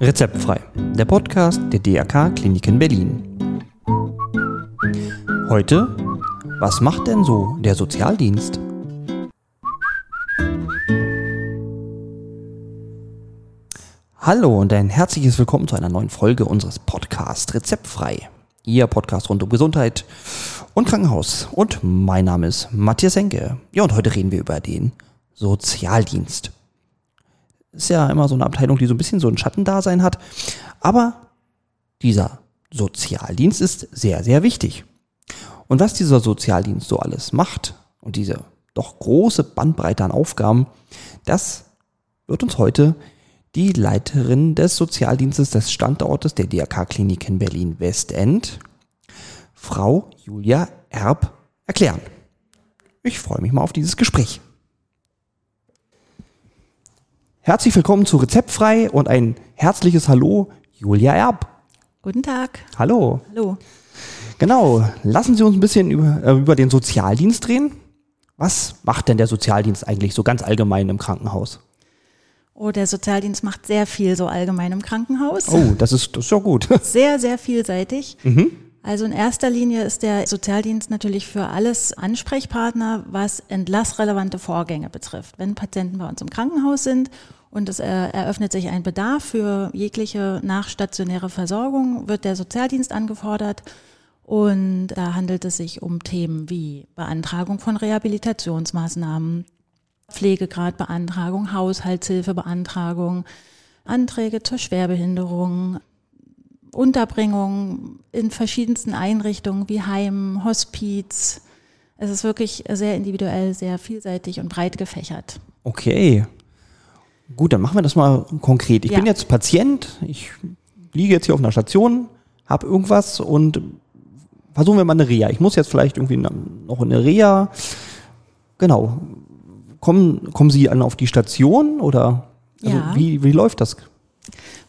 Rezeptfrei, der Podcast der DRK Kliniken Berlin. Heute, was macht denn so der Sozialdienst? Hallo und ein herzliches Willkommen zu einer neuen Folge unseres Podcasts Rezeptfrei. Ihr Podcast rund um Gesundheit und Krankenhaus. Und mein Name ist Matthias Henke. Ja, und heute reden wir über den Sozialdienst. Ist ja immer so eine Abteilung, die so ein bisschen so ein Schattendasein hat. Aber dieser Sozialdienst ist sehr, sehr wichtig. Und was dieser Sozialdienst so alles macht und diese doch große Bandbreite an Aufgaben, das wird uns heute die Leiterin des Sozialdienstes des Standortes der DRK-Klinik in Berlin-Westend, Frau Julia Erb, erklären. Ich freue mich mal auf dieses Gespräch. Herzlich willkommen zu Rezeptfrei und ein herzliches Hallo, Julia Erb. Guten Tag. Hallo. Hallo. Genau, lassen Sie uns ein bisschen über, äh, über den Sozialdienst reden. Was macht denn der Sozialdienst eigentlich so ganz allgemein im Krankenhaus? Oh, der Sozialdienst macht sehr viel so allgemein im Krankenhaus. Oh, das ist, das ist ja gut. Sehr, sehr vielseitig. Mhm. Also in erster Linie ist der Sozialdienst natürlich für alles Ansprechpartner, was entlassrelevante Vorgänge betrifft. Wenn Patienten bei uns im Krankenhaus sind und es äh, eröffnet sich ein Bedarf für jegliche nachstationäre Versorgung, wird der Sozialdienst angefordert. Und da handelt es sich um Themen wie Beantragung von Rehabilitationsmaßnahmen, Pflegegradbeantragung, Haushaltshilfebeantragung, Anträge zur Schwerbehinderung, Unterbringung in verschiedensten Einrichtungen wie Heim, Hospiz. Es ist wirklich sehr individuell, sehr vielseitig und breit gefächert. Okay. Gut, dann machen wir das mal konkret. Ich Ja. bin jetzt Patient, ich liege jetzt hier auf einer Station, habe irgendwas und versuchen wir mal eine Reha. Ich muss jetzt vielleicht irgendwie noch in eine Reha. Genau. Kommen, kommen Sie an auf die Station oder also Ja. wie, wie läuft das?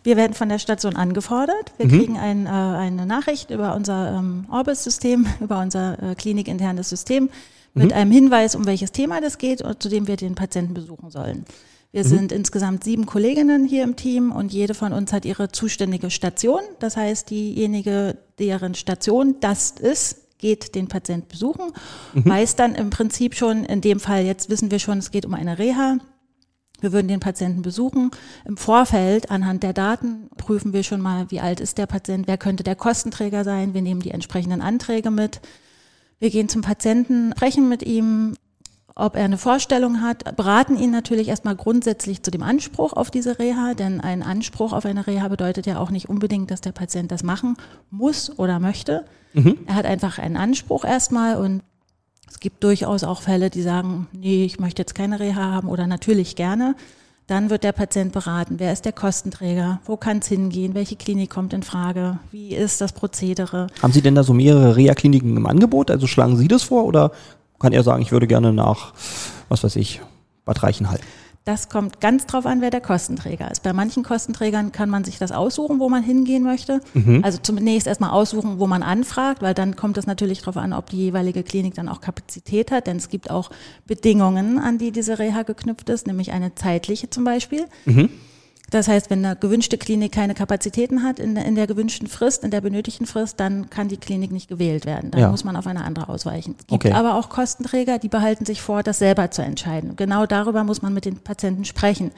Wir werden von der Station angefordert. Wir Mhm. kriegen ein, äh, eine Nachricht über unser ähm, Orbis-System, über unser äh, klinikinternes System mit Mhm. einem Hinweis, um welches Thema das geht und zu dem wir den Patienten besuchen sollen. Wir sind insgesamt sieben Kolleginnen hier im Team und jede von uns hat ihre zuständige Station. Das heißt, diejenige, deren Station das ist, geht den Patient besuchen, weiß dann im Prinzip schon, in dem Fall jetzt wissen wir schon, es geht um eine Reha. Wir würden den Patienten besuchen. Im Vorfeld, anhand der Daten, prüfen wir schon mal, wie alt ist der Patient, wer könnte der Kostenträger sein. Wir nehmen die entsprechenden Anträge mit. Wir gehen zum Patienten, sprechen mit ihm, ob er eine Vorstellung hat, beraten ihn natürlich erstmal grundsätzlich zu dem Anspruch auf diese Reha, denn ein Anspruch auf eine Reha bedeutet ja auch nicht unbedingt, dass der Patient das machen muss oder möchte. Er hat einfach einen Anspruch erstmal und es gibt durchaus auch Fälle, die sagen, nee, ich möchte jetzt keine Reha haben oder natürlich gerne. Dann wird der Patient beraten, wer ist der Kostenträger, wo kann es hingehen, welche Klinik kommt in Frage, wie ist das Prozedere. Haben Sie denn da so mehrere Reha-Kliniken im Angebot? Also schlagen Sie das vor oder kann er sagen, ich würde gerne nach, was weiß ich, Bad Reichenhall? Das kommt ganz drauf an, wer der Kostenträger ist. Bei manchen Kostenträgern kann man sich das aussuchen, wo man hingehen möchte. Also zunächst erstmal aussuchen, wo man anfragt, weil dann kommt es natürlich darauf an, ob die jeweilige Klinik dann auch Kapazität hat, denn es gibt auch Bedingungen, an die diese Reha geknüpft ist, nämlich eine zeitliche zum Beispiel. Das heißt, wenn eine gewünschte Klinik keine Kapazitäten hat in der, in der gewünschten Frist, in der benötigten Frist, dann kann die Klinik nicht gewählt werden. Dann Ja. muss man auf eine andere ausweichen. Es gibt Okay. aber auch Kostenträger, die behalten sich vor, das selber zu entscheiden. Genau darüber muss man mit den Patienten sprechen.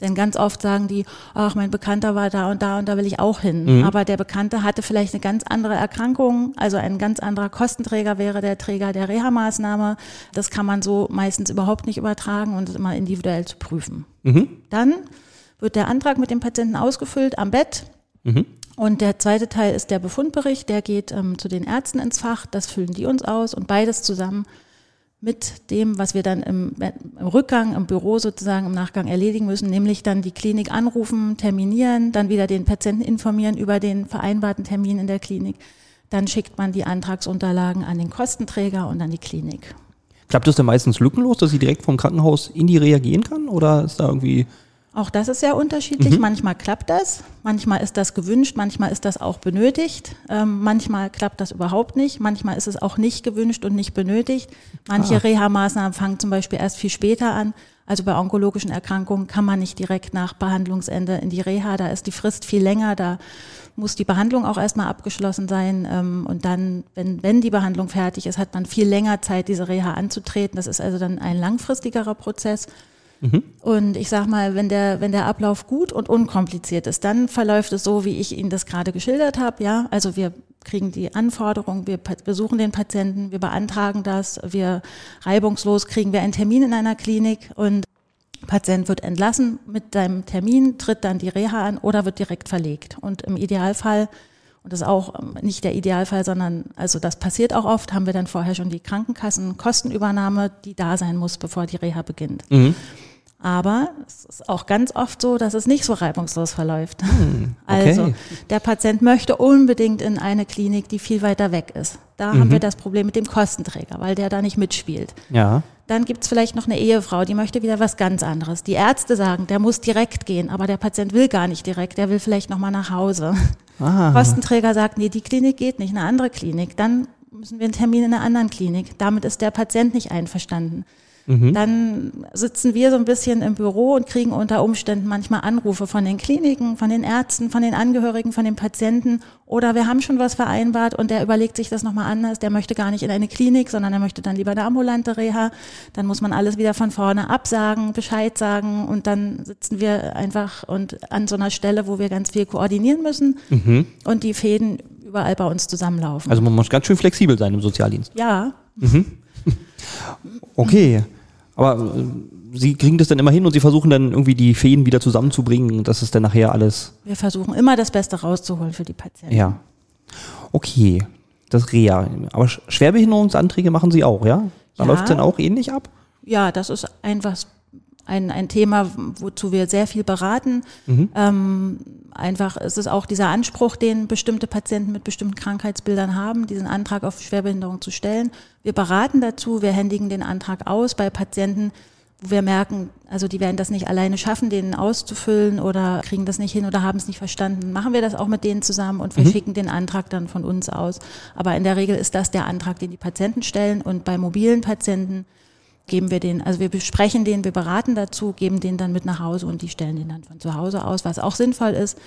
Denn ganz oft sagen die, ach, mein Bekannter war da und da und da will ich auch hin. Aber der Bekannte hatte vielleicht eine ganz andere Erkrankung, also ein ganz anderer Kostenträger wäre der Träger der Reha-Maßnahme. Das kann man so meistens überhaupt nicht übertragen und ist immer individuell zu prüfen. Dann wird der Antrag mit dem Patienten ausgefüllt am Bett. Und der zweite Teil ist der Befundbericht, der geht ähm, zu den Ärzten ins Fach, das füllen die uns aus und beides zusammen mit dem, was wir dann im, im Rückgang, im Büro sozusagen im Nachgang erledigen müssen, nämlich dann die Klinik anrufen, terminieren, dann wieder den Patienten informieren über den vereinbarten Termin in der Klinik. Dann schickt man die Antragsunterlagen an den Kostenträger und an die Klinik. Klappt das denn meistens lückenlos, dass sie direkt vom Krankenhaus in die Reha gehen kann? Oder ist da irgendwie Auch das ist sehr unterschiedlich. Mhm. Manchmal klappt das, manchmal ist das gewünscht, manchmal ist das auch benötigt. Ähm, manchmal klappt das überhaupt nicht, manchmal ist es auch nicht gewünscht und nicht benötigt. Manche ah. Reha-Maßnahmen fangen zum Beispiel erst viel später an. Also bei onkologischen Erkrankungen kann man nicht direkt nach Behandlungsende in die Reha, da ist die Frist viel länger, da muss die Behandlung auch erstmal abgeschlossen sein. Ähm, und dann, wenn, wenn die Behandlung fertig ist, hat man viel länger Zeit, diese Reha anzutreten. Das ist also dann ein langfristigerer Prozess. Mhm. Und ich sag mal, wenn der, wenn der Ablauf gut und unkompliziert ist, dann verläuft es so, wie ich Ihnen das gerade geschildert habe. Ja, also wir kriegen die Anforderungen, wir besuchen den Patienten, wir beantragen das, wir reibungslos kriegen wir einen Termin in einer Klinik und Patient wird entlassen mit seinem Termin, tritt dann die Reha an oder wird direkt verlegt. Und im Idealfall, und das ist auch ähm, nicht der Idealfall, sondern also das passiert auch oft, haben wir dann vorher schon die Krankenkassenkostenübernahme, die da sein muss, bevor die Reha beginnt. Mhm. Aber es ist auch ganz oft so, dass es nicht so reibungslos verläuft. Hm, okay. Also der Patient möchte unbedingt in eine Klinik, die viel weiter weg ist. Da mhm. haben wir das Problem mit dem Kostenträger, weil der da nicht mitspielt. Ja. Dann gibt es vielleicht noch eine Ehefrau, die möchte wieder was ganz anderes. Die Ärzte sagen, der muss direkt gehen, aber der Patient will gar nicht direkt, der will vielleicht nochmal nach Hause. Aha. Kostenträger sagt, nee, die Klinik geht nicht, eine andere Klinik. Dann müssen wir einen Termin in einer anderen Klinik. Damit ist der Patient nicht einverstanden. Mhm. Dann sitzen wir so ein bisschen im Büro und kriegen unter Umständen manchmal Anrufe von den Kliniken, von den Ärzten, von den Angehörigen, von den Patienten. Oder wir haben schon was vereinbart und der überlegt sich das nochmal anders. Der möchte gar nicht in eine Klinik, sondern er möchte dann lieber eine ambulante Reha. Dann muss man alles wieder von vorne absagen, Bescheid sagen und dann sitzen wir einfach und an so einer Stelle, wo wir ganz viel koordinieren müssen mhm. und die Fäden überall bei uns zusammenlaufen. Also man muss ganz schön flexibel sein im Sozialdienst. Ja. Mhm. Okay. Aber äh, sie kriegen das dann immer hin und sie versuchen dann irgendwie die Feen wieder zusammenzubringen, dass es dann nachher alles. Wir versuchen immer das Beste rauszuholen für die Patienten. Ja. Okay. Das Reha. Aber Schwerbehinderungsanträge machen Sie auch, ja? Da ja. läuft es dann auch ähnlich ab? Ja, das ist einfach ein, ein Thema, wozu wir sehr viel beraten. Mhm. Ähm, einfach ist es auch dieser Anspruch, den bestimmte Patienten mit bestimmten Krankheitsbildern haben, diesen Antrag auf Schwerbehinderung zu stellen. Wir beraten dazu, wir händigen den Antrag aus bei Patienten, wo wir merken, also die werden das nicht alleine schaffen, den auszufüllen oder kriegen das nicht hin oder haben es nicht verstanden. Machen wir das auch mit denen zusammen und verschicken mhm. den Antrag dann von uns aus. Aber in der Regel ist das der Antrag, den die Patienten stellen und bei mobilen Patienten geben wir den, also wir besprechen den, wir beraten dazu, geben den dann mit nach Hause und die stellen den dann von zu Hause aus, was auch sinnvoll ist.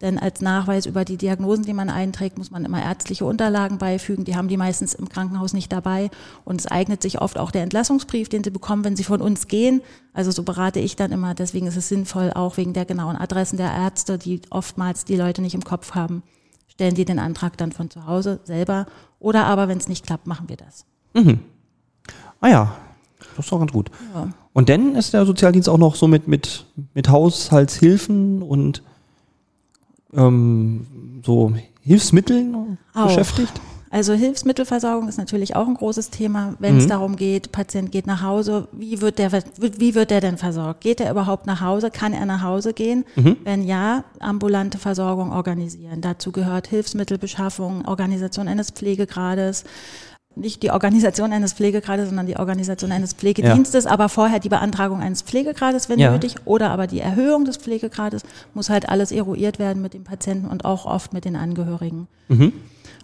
Denn als Nachweis über die Diagnosen, die man einträgt, muss man immer ärztliche Unterlagen beifügen. Die haben die meistens im Krankenhaus nicht dabei. Und es eignet sich oft auch der Entlassungsbrief, den sie bekommen, wenn sie von uns gehen. Also so berate ich dann immer. Deswegen ist es sinnvoll, auch wegen der genauen Adressen der Ärzte, die oftmals die Leute nicht im Kopf haben, stellen die den Antrag dann von zu Hause selber. Oder aber, wenn es nicht klappt, machen wir das. Mhm. Ah ja, das ist doch ganz gut. Ja. Und dann ist der Sozialdienst auch noch so mit, mit, mit Haushaltshilfen und ähm, so Hilfsmitteln auch. beschäftigt? Also Hilfsmittelversorgung ist natürlich auch ein großes Thema, wenn es mhm. darum geht, Patient geht nach Hause, wie wird der wie wird der denn versorgt? Geht er überhaupt nach Hause? Kann er nach Hause gehen? Mhm. Wenn ja, ambulante Versorgung organisieren. Dazu gehört Hilfsmittelbeschaffung, Organisation eines Pflegegrades, nicht die Organisation eines Pflegegrades, sondern die Organisation eines Pflegedienstes, ja. aber vorher die Beantragung eines Pflegegrades, wenn ja. nötig, oder aber die Erhöhung des Pflegegrades, muss halt alles eruiert werden mit dem Patienten und auch oft mit den Angehörigen. Mhm.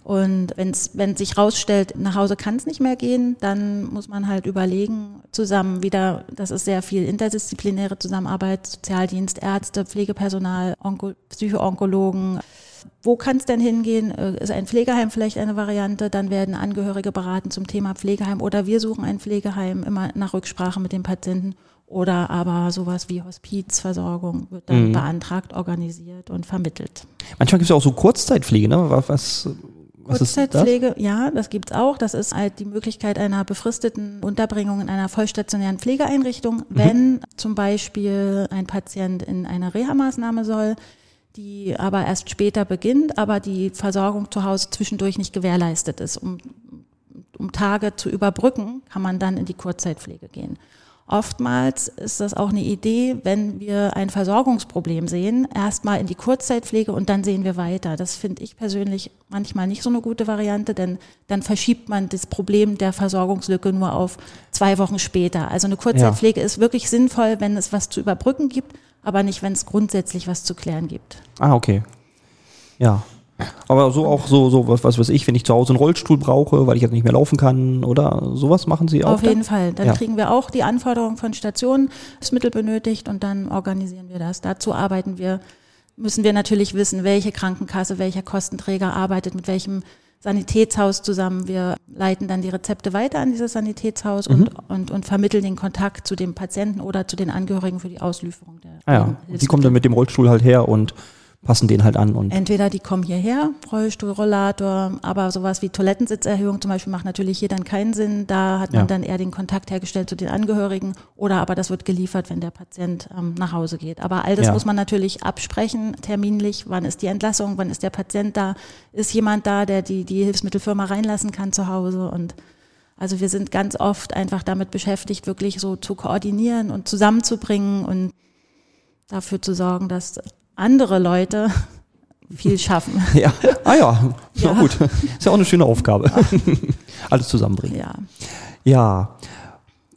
Und wenn's, wenn sich rausstellt, nach Hause kann es nicht mehr gehen, dann muss man halt überlegen, zusammen wieder, das ist sehr viel interdisziplinäre Zusammenarbeit, Sozialdienst, Ärzte, Pflegepersonal, Onko, Psychoonkologen, wo kann es denn hingehen? Äh, ist ein Pflegeheim vielleicht eine Variante? Dann werden Angehörige beraten zum Thema Pflegeheim oder wir suchen ein Pflegeheim immer nach Rücksprache mit dem Patienten. Oder aber sowas wie Hospizversorgung wird dann mhm. beantragt, organisiert und vermittelt. Manchmal gibt es ja auch so Kurzzeitpflege, ne? Was, was Kurzzeitpflege, das? ja, das gibt's auch. Das ist halt die Möglichkeit einer befristeten Unterbringung in einer vollstationären Pflegeeinrichtung, mhm. wenn zum Beispiel ein Patient in eine Reha-Maßnahme soll, die aber erst später beginnt, aber die Versorgung zu Hause zwischendurch nicht gewährleistet ist. Um, um Tage zu überbrücken, kann man dann in die Kurzzeitpflege gehen. Oftmals ist das auch eine Idee, wenn wir ein Versorgungsproblem sehen, erstmal in die Kurzzeitpflege und dann sehen wir weiter. Das finde ich persönlich manchmal nicht so eine gute Variante, denn dann verschiebt man das Problem der Versorgungslücke nur auf zwei Wochen später. Also eine Kurzzeitpflege ja. ist wirklich sinnvoll, wenn es was zu überbrücken gibt, aber nicht, wenn es grundsätzlich was zu klären gibt. Ah, okay. Ja. Aber so auch so, so was, was weiß ich, wenn ich zu Hause einen Rollstuhl brauche, weil ich jetzt nicht mehr laufen kann oder sowas machen Sie auch? Auf jeden Fall. Dann Ja. kriegen wir auch die Anforderungen von Stationen, das Mittel benötigt und dann organisieren wir das. Dazu arbeiten wir, müssen wir natürlich wissen, welche Krankenkasse, welcher Kostenträger arbeitet mit welchem Sanitätshaus zusammen. Wir leiten dann die Rezepte weiter an dieses Sanitätshaus und, und, und vermitteln den Kontakt zu dem Patienten oder zu den Angehörigen für die Auslieferung der Ah ja. Sie kommen dann mit dem Rollstuhl halt her und passen den halt an und Entweder die kommen hierher, Rollstuhl, Rollator, aber sowas wie Toilettensitzerhöhung zum Beispiel macht natürlich hier dann keinen Sinn. Da hat man Ja. dann eher den Kontakt hergestellt zu den Angehörigen oder aber das wird geliefert, wenn der Patient ähm, nach Hause geht. Aber all das Ja. muss man natürlich absprechen, terminlich. Wann ist die Entlassung? Wann ist der Patient da? Ist jemand da, der die, die Hilfsmittelfirma reinlassen kann zu Hause? Und also wir sind ganz oft einfach damit beschäftigt, wirklich so zu koordinieren und zusammenzubringen und dafür zu sorgen, dass andere Leute viel schaffen. ja. Ah ja, Ja. na gut. Ist ja auch eine schöne Aufgabe. Alles zusammenbringen. Ja, Ja.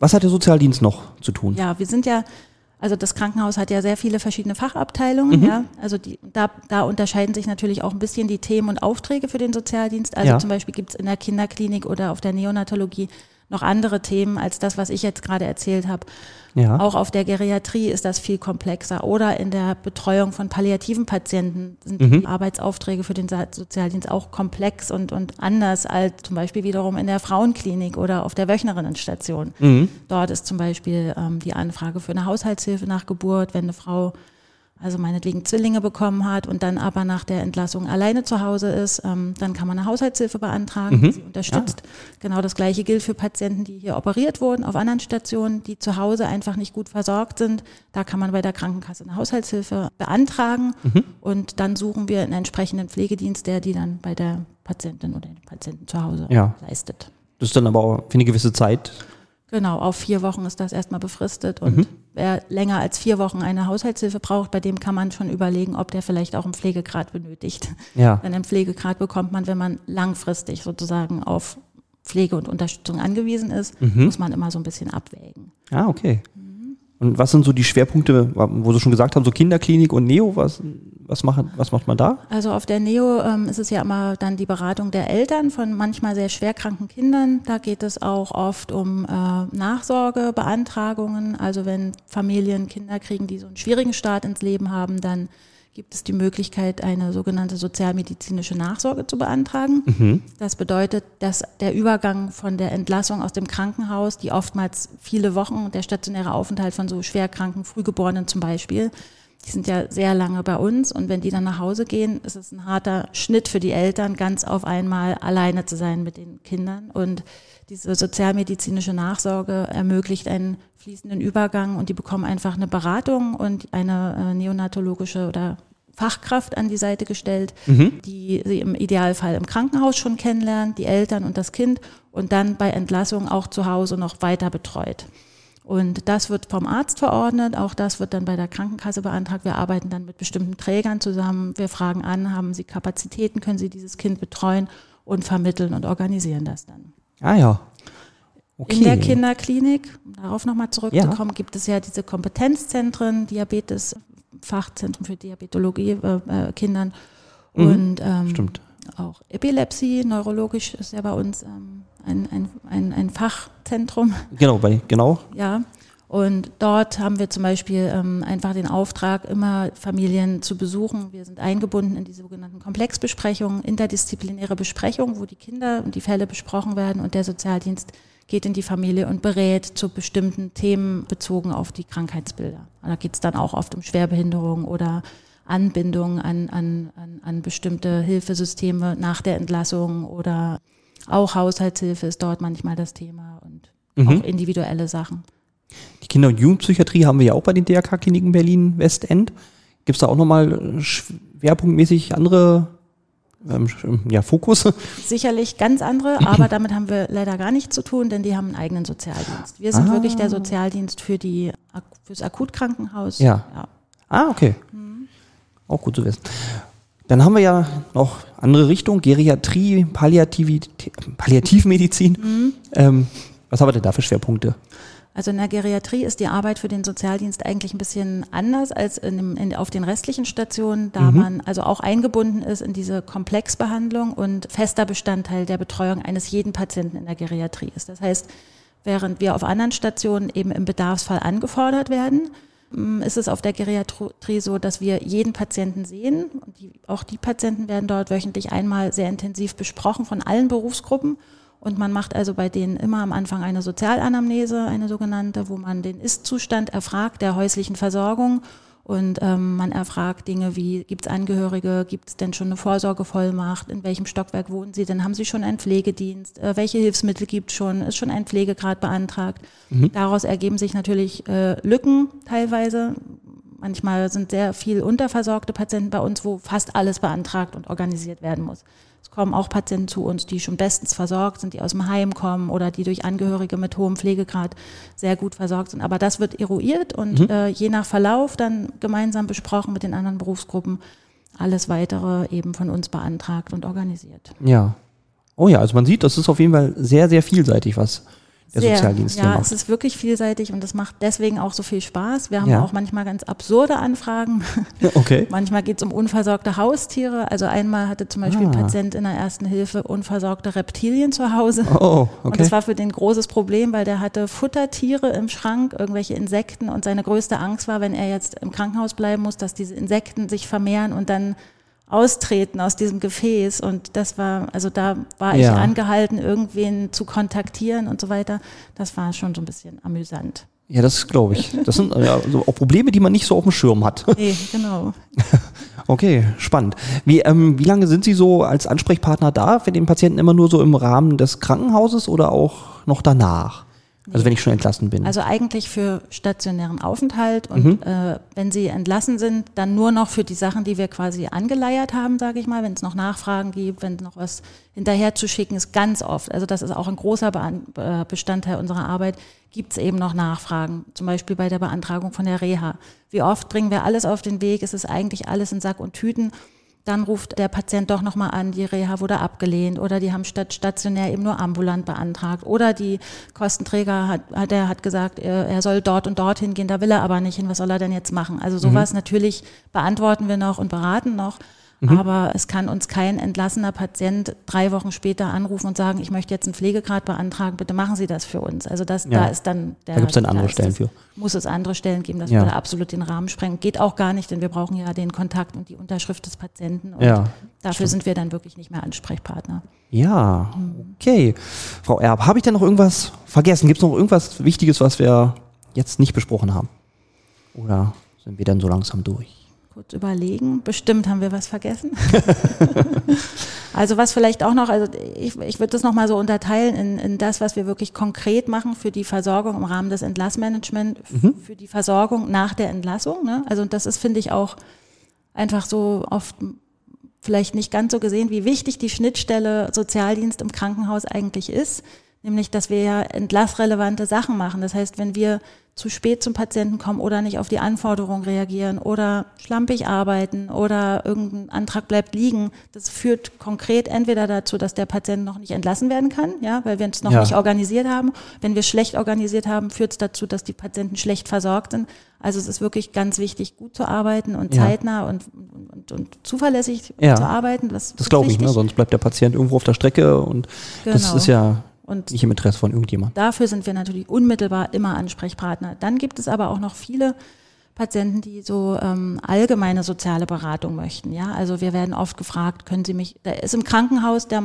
Was hat der Sozialdienst noch zu tun? ja, wir sind ja, also das Krankenhaus hat ja sehr viele verschiedene Fachabteilungen, ja. Also die, da, da unterscheiden sich natürlich auch ein bisschen die Themen und Aufträge für den Sozialdienst. Also Ja. zum Beispiel gibt es in der Kinderklinik oder auf der Neonatologie noch andere Themen als das, was ich jetzt gerade erzählt habe. Ja. Auch auf der Geriatrie ist das viel komplexer. Oder in der Betreuung von palliativen Patienten sind Mhm. die Arbeitsaufträge für den Sozialdienst auch komplex und, und anders als zum Beispiel wiederum in der Frauenklinik oder auf der Wöchnerinnenstation. Mhm. Dort ist zum Beispiel ähm, die Anfrage für eine Haushaltshilfe nach Geburt, wenn eine Frau also meinetwegen Zwillinge bekommen hat und dann aber nach der Entlassung alleine zu Hause ist, ähm, dann kann man eine Haushaltshilfe beantragen, die sie unterstützt. Genau das gleiche gilt für Patienten, die hier operiert wurden auf anderen Stationen, die zu Hause einfach nicht gut versorgt sind. Da kann man bei der Krankenkasse eine Haushaltshilfe beantragen und dann suchen wir einen entsprechenden Pflegedienst, der die dann bei der Patientin oder dem Patienten zu Hause Ja. leistet. Das ist dann aber auch für eine gewisse Zeit. Genau, auf vier Wochen ist das erstmal befristet und wer länger als vier Wochen eine Haushaltshilfe braucht, bei dem kann man schon überlegen, ob der vielleicht auch einen Pflegegrad benötigt. Ja. Denn einen Pflegegrad bekommt man, wenn man langfristig sozusagen auf Pflege und Unterstützung angewiesen ist, muss man immer so ein bisschen abwägen. Ah, okay. Und was sind so die Schwerpunkte, wo Sie schon gesagt haben, so Kinderklinik und Neo, was, was, machen, was macht man da? Also auf der Neo ähm, ist es ja immer dann die Beratung der Eltern von manchmal sehr schwerkranken Kindern. Da geht es auch oft um äh, Nachsorgebeantragungen. Also wenn Familien Kinder kriegen, die so einen schwierigen Start ins Leben haben, dann gibt es die Möglichkeit, eine sogenannte sozialmedizinische Nachsorge zu beantragen. Das bedeutet, dass der Übergang von der Entlassung aus dem Krankenhaus, die oftmals viele Wochen, der stationäre Aufenthalt von so schwerkranken Frühgeborenen zum Beispiel, die sind ja sehr lange bei uns und wenn die dann nach Hause gehen, ist es ein harter Schnitt für die Eltern, ganz auf einmal alleine zu sein mit den Kindern. Und diese sozialmedizinische Nachsorge ermöglicht einen fließenden Übergang und die bekommen einfach eine Beratung und eine äh, neonatologische oder Fachkraft an die Seite gestellt, die sie im Idealfall im Krankenhaus schon kennenlernt, die Eltern und das Kind und dann bei Entlassung auch zu Hause noch weiter betreut. Und das wird vom Arzt verordnet, auch das wird dann bei der Krankenkasse beantragt. Wir arbeiten dann mit bestimmten Trägern zusammen. Wir fragen an, haben Sie Kapazitäten, können Sie dieses Kind betreuen und vermitteln und organisieren das dann. Ah ja. Okay. In der Kinderklinik, um darauf nochmal zurückzukommen, gibt es ja diese Kompetenzzentren, Diabetes, Fachzentrum für Diabetologie äh, äh, Kindern und ähm, Stimmt. auch Epilepsie, neurologisch ist ja bei uns ähm, ein, ein, ein, ein Fachzentrum. Genau, bei, genau. Ja. Und dort haben wir zum Beispiel ähm, einfach den Auftrag, immer Familien zu besuchen. Wir sind eingebunden in die sogenannten Komplexbesprechungen, interdisziplinäre Besprechungen, wo die Kinder und die Fälle besprochen werden und der Sozialdienst geht in die Familie und berät zu bestimmten Themen bezogen auf die Krankheitsbilder. Da geht es dann auch oft um Schwerbehinderung oder Anbindung an, an, an, an bestimmte Hilfesysteme nach der Entlassung oder auch Haushaltshilfe ist dort manchmal das Thema und auch individuelle Sachen. Die Kinder- und Jugendpsychiatrie haben wir ja auch bei den DRK-Kliniken Berlin-Westend. Gibt es da auch nochmal schwerpunktmäßig andere ähm, sch- ja, Fokus? Sicherlich ganz andere, aber damit haben wir leider gar nichts zu tun, denn die haben einen eigenen Sozialdienst. Wir sind Ah. wirklich der Sozialdienst für die fürs Akutkrankenhaus. Ja. Ah, okay. Auch gut zu wissen. Dann haben wir ja noch andere Richtungen, Geriatrie, Palliativität, Palliativmedizin. Ähm, was haben wir denn da für Schwerpunkte? Also in der Geriatrie ist die Arbeit für den Sozialdienst eigentlich ein bisschen anders als in dem, in, auf den restlichen Stationen, da mhm. man also auch eingebunden ist in diese Komplexbehandlung und fester Bestandteil der Betreuung eines jeden Patienten in der Geriatrie ist. Das heißt, während wir auf anderen Stationen eben im Bedarfsfall angefordert werden, mm, ist es auf der Geriatrie so, dass wir jeden Patienten sehen. Und die, auch die Patienten werden dort wöchentlich einmal sehr intensiv besprochen von allen Berufsgruppen. Und man macht also bei denen immer am Anfang eine Sozialanamnese, eine sogenannte, wo man den Ist-Zustand erfragt der häuslichen Versorgung. Und ähm, man erfragt Dinge wie, gibt es Angehörige, gibt es denn schon eine Vorsorgevollmacht, in welchem Stockwerk wohnen Sie, denn haben Sie schon einen Pflegedienst, äh, welche Hilfsmittel gibt es schon, ist schon ein Pflegegrad beantragt. Mhm. Daraus ergeben sich natürlich äh, Lücken teilweise. Manchmal sind sehr viel unterversorgte Patienten bei uns, wo fast alles beantragt und organisiert werden muss. Es kommen auch Patienten zu uns, die schon bestens versorgt sind, die aus dem Heim kommen oder die durch Angehörige mit hohem Pflegegrad sehr gut versorgt sind. Aber das wird eruiert und mhm. äh, je nach Verlauf dann gemeinsam besprochen mit den anderen Berufsgruppen. Alles weitere eben von uns beantragt und organisiert. Ja. Oh ja, also man sieht, das ist auf jeden Fall sehr, sehr vielseitig, was der Sehr, Sozialdienst ja, macht. es ist wirklich vielseitig und es macht deswegen auch so viel Spaß. Wir haben ja. auch manchmal ganz absurde Anfragen. Okay. manchmal geht es um unversorgte Haustiere. Also einmal hatte zum Beispiel ah. ein Patient in der ersten Hilfe unversorgte Reptilien zu Hause. Oh, oh, okay. Und das war für den ein großes Problem, weil der hatte Futtertiere im Schrank, irgendwelche Insekten und seine größte Angst war, wenn er jetzt im Krankenhaus bleiben muss, dass diese Insekten sich vermehren und dann austreten aus diesem Gefäß. Und das war, also da war ich angehalten, irgendwen zu kontaktieren und so weiter. Das war schon so ein bisschen amüsant. Ja, das glaube ich. Das sind ja, also auch Probleme, die man nicht so auf dem Schirm hat. Nee, genau. okay, spannend. Wie, ähm, wie lange sind Sie so als Ansprechpartner da für den Patienten immer nur so im Rahmen des Krankenhauses oder auch noch danach? Also wenn ich schon entlassen bin. Also eigentlich für stationären Aufenthalt und mhm. äh, wenn Sie entlassen sind, dann nur noch für die Sachen, die wir quasi angeleiert haben, sage ich mal, wenn es noch Nachfragen gibt, wenn noch was hinterher zu schicken ist, ganz oft. Also das ist auch ein großer Be Bestandteil unserer Arbeit. Gibt es eben noch Nachfragen, zum Beispiel bei der Beantragung von der Reha. Wie oft bringen wir alles auf den Weg? Es ist eigentlich alles in Sack und Tüten dann ruft der Patient doch nochmal an, die Reha wurde abgelehnt oder die haben statt stationär eben nur ambulant beantragt oder die Kostenträger hat, hat er hat gesagt, er, soll dort und dorthin gehen, da will er aber nicht hin, was soll er denn jetzt machen? Also sowas mhm. natürlich beantworten wir noch und beraten noch. Mhm. Aber es kann uns kein entlassener Patient drei Wochen später anrufen und sagen, ich möchte jetzt einen Pflegegrad beantragen, bitte machen Sie das für uns. Also das, ja. da ist dann der. Da gibt es dann andere Stellen das, für. Muss es andere Stellen geben, das ja. würde absolut den Rahmen sprengen. Geht auch gar nicht, denn wir brauchen ja den Kontakt und die Unterschrift des Patienten. Und ja, dafür stimmt. sind wir dann wirklich nicht mehr Ansprechpartner. Ja, okay. Frau Erb, habe ich denn noch irgendwas vergessen? Gibt es noch irgendwas Wichtiges, was wir jetzt nicht besprochen haben? Oder sind wir dann so langsam durch? Kurz überlegen. Bestimmt haben wir was vergessen. also was vielleicht auch noch, also ich, ich würde das nochmal so unterteilen in, in das, was wir wirklich konkret machen für die Versorgung im Rahmen des Entlassmanagements, mhm. für die Versorgung nach der Entlassung. Ne? Also das ist, finde ich, auch einfach so oft vielleicht nicht ganz so gesehen, wie wichtig die Schnittstelle Sozialdienst im Krankenhaus eigentlich ist. Nämlich, dass wir ja entlassrelevante Sachen machen. Das heißt, wenn wir zu spät zum Patienten kommen oder nicht auf die Anforderungen reagieren oder schlampig arbeiten oder irgendein Antrag bleibt liegen, das führt konkret entweder dazu, dass der Patient noch nicht entlassen werden kann, ja, weil wir es noch ja. nicht organisiert haben. Wenn wir schlecht organisiert haben, führt es dazu, dass die Patienten schlecht versorgt sind. Also es ist wirklich ganz wichtig, gut zu arbeiten und ja. zeitnah und, und, und zuverlässig ja. zu arbeiten. Das, glaube ich, ne? sonst bleibt der Patient irgendwo auf der Strecke und genau. das ist ja und nicht im Interesse von irgendjemand. Dafür sind wir natürlich unmittelbar immer Ansprechpartner. Dann gibt es aber auch noch viele Patienten, die so ähm, allgemeine soziale Beratung möchten. Ja, also wir werden oft gefragt, können Sie mich, da ist im Krankenhaus der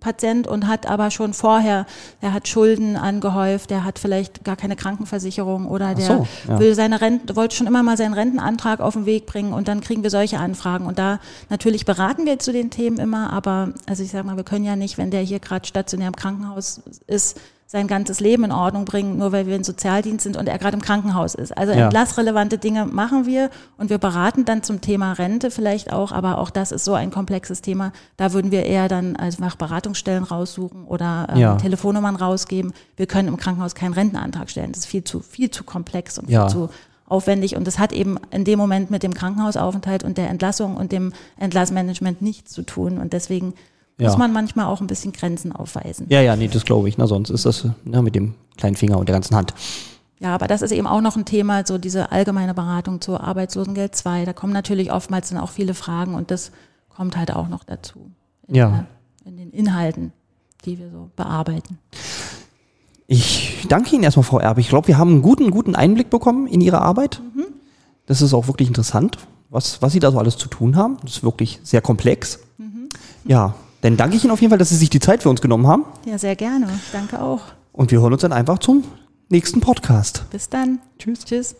Patient und hat aber schon vorher, der hat Schulden angehäuft, der hat vielleicht gar keine Krankenversicherung oder der so, ja. will seine Rente, wollte schon immer mal seinen Rentenantrag auf den Weg bringen und dann kriegen wir solche Anfragen. Und da natürlich beraten wir zu den Themen immer, aber also ich sage mal, wir können ja nicht, wenn der hier gerade stationär im Krankenhaus ist, sein ganzes Leben in Ordnung bringen, nur weil wir ein Sozialdienst sind und er gerade im Krankenhaus ist. Also ja. entlassrelevante Dinge machen wir und wir beraten dann zum Thema Rente vielleicht auch, aber auch das ist so ein komplexes Thema. Da würden wir eher dann nach Beratungsstellen raussuchen oder ähm, ja. Telefonnummern rausgeben. Wir können im Krankenhaus keinen Rentenantrag stellen. Das ist viel zu, viel zu komplex und ja. viel zu aufwendig und das hat eben in dem Moment mit dem Krankenhausaufenthalt und der Entlassung und dem Entlassmanagement nichts zu tun und deswegen ja. muss man manchmal auch ein bisschen Grenzen aufweisen. Ja, ja, nee, das glaube ich. Na, sonst ist das ne, mit dem kleinen Finger und der ganzen Hand. ja, aber das ist eben auch noch ein Thema, so diese allgemeine Beratung zur Arbeitslosengeld 2. Da kommen natürlich oftmals dann auch viele Fragen und das kommt halt auch noch dazu. In, Ja. in den Inhalten, die wir so bearbeiten. Ich danke Ihnen erstmal, Frau Erb. Ich glaube, wir haben einen guten, guten Einblick bekommen in Ihre Arbeit. Das ist auch wirklich interessant, was, was Sie da so alles zu tun haben. Das ist wirklich sehr komplex. Ja, dann danke ich Ihnen auf jeden Fall, dass Sie sich die Zeit für uns genommen haben. Ja, sehr gerne. Danke auch. Und wir hören uns dann einfach zum nächsten Podcast. Bis dann. Tschüss. Tschüss.